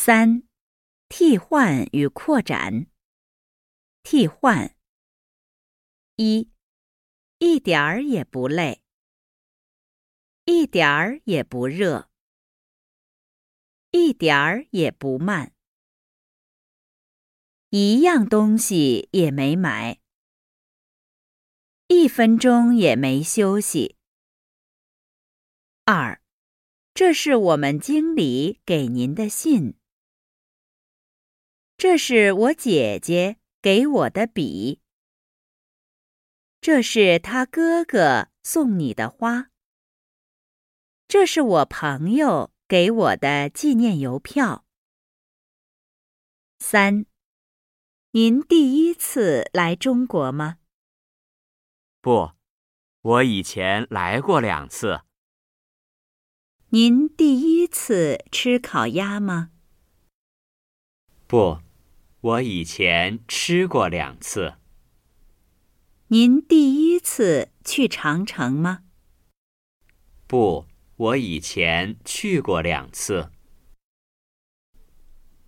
三、替换与扩展。替换：一、一点儿也不累，一点儿也不热，一点儿也不慢，一样东西也没买，一分钟也没休息。二、这是我们经理给您的信。这是我姐姐给我的笔，这是他哥哥送你的花，这是我朋友给我的纪念邮票。三，您第一次来中国吗？不，我以前来过两次。您第一次吃烤鸭吗？不。我以前吃过两次。您第一次去长城吗？不，我以前去过两次。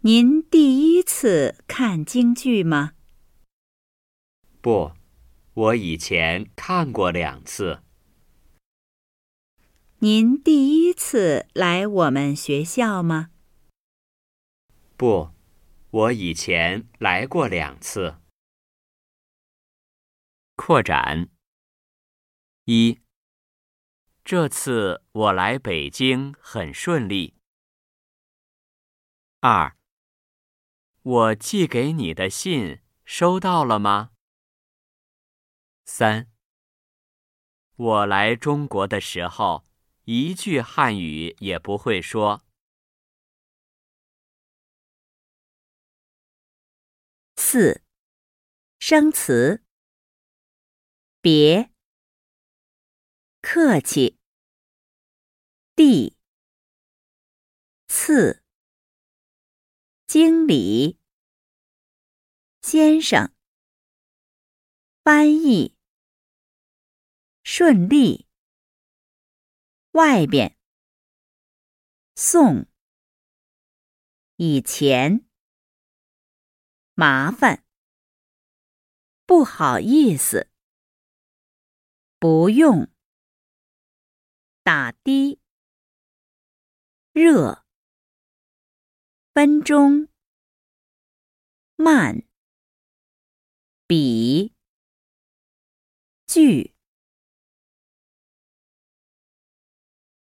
您第一次看京剧吗？不，我以前看过两次。您第一次来我们学校吗？不。我以前来过两次。扩展：一，这次我来北京很顺利。二，我寄给你的信收到了吗？三，我来中国的时候一句汉语也不会说。四，生词。别，客气。弟，次，经理，先生，翻译，顺利，外边，送，以前。麻烦，不好意思，不用，打的，热，分钟，慢，比，句。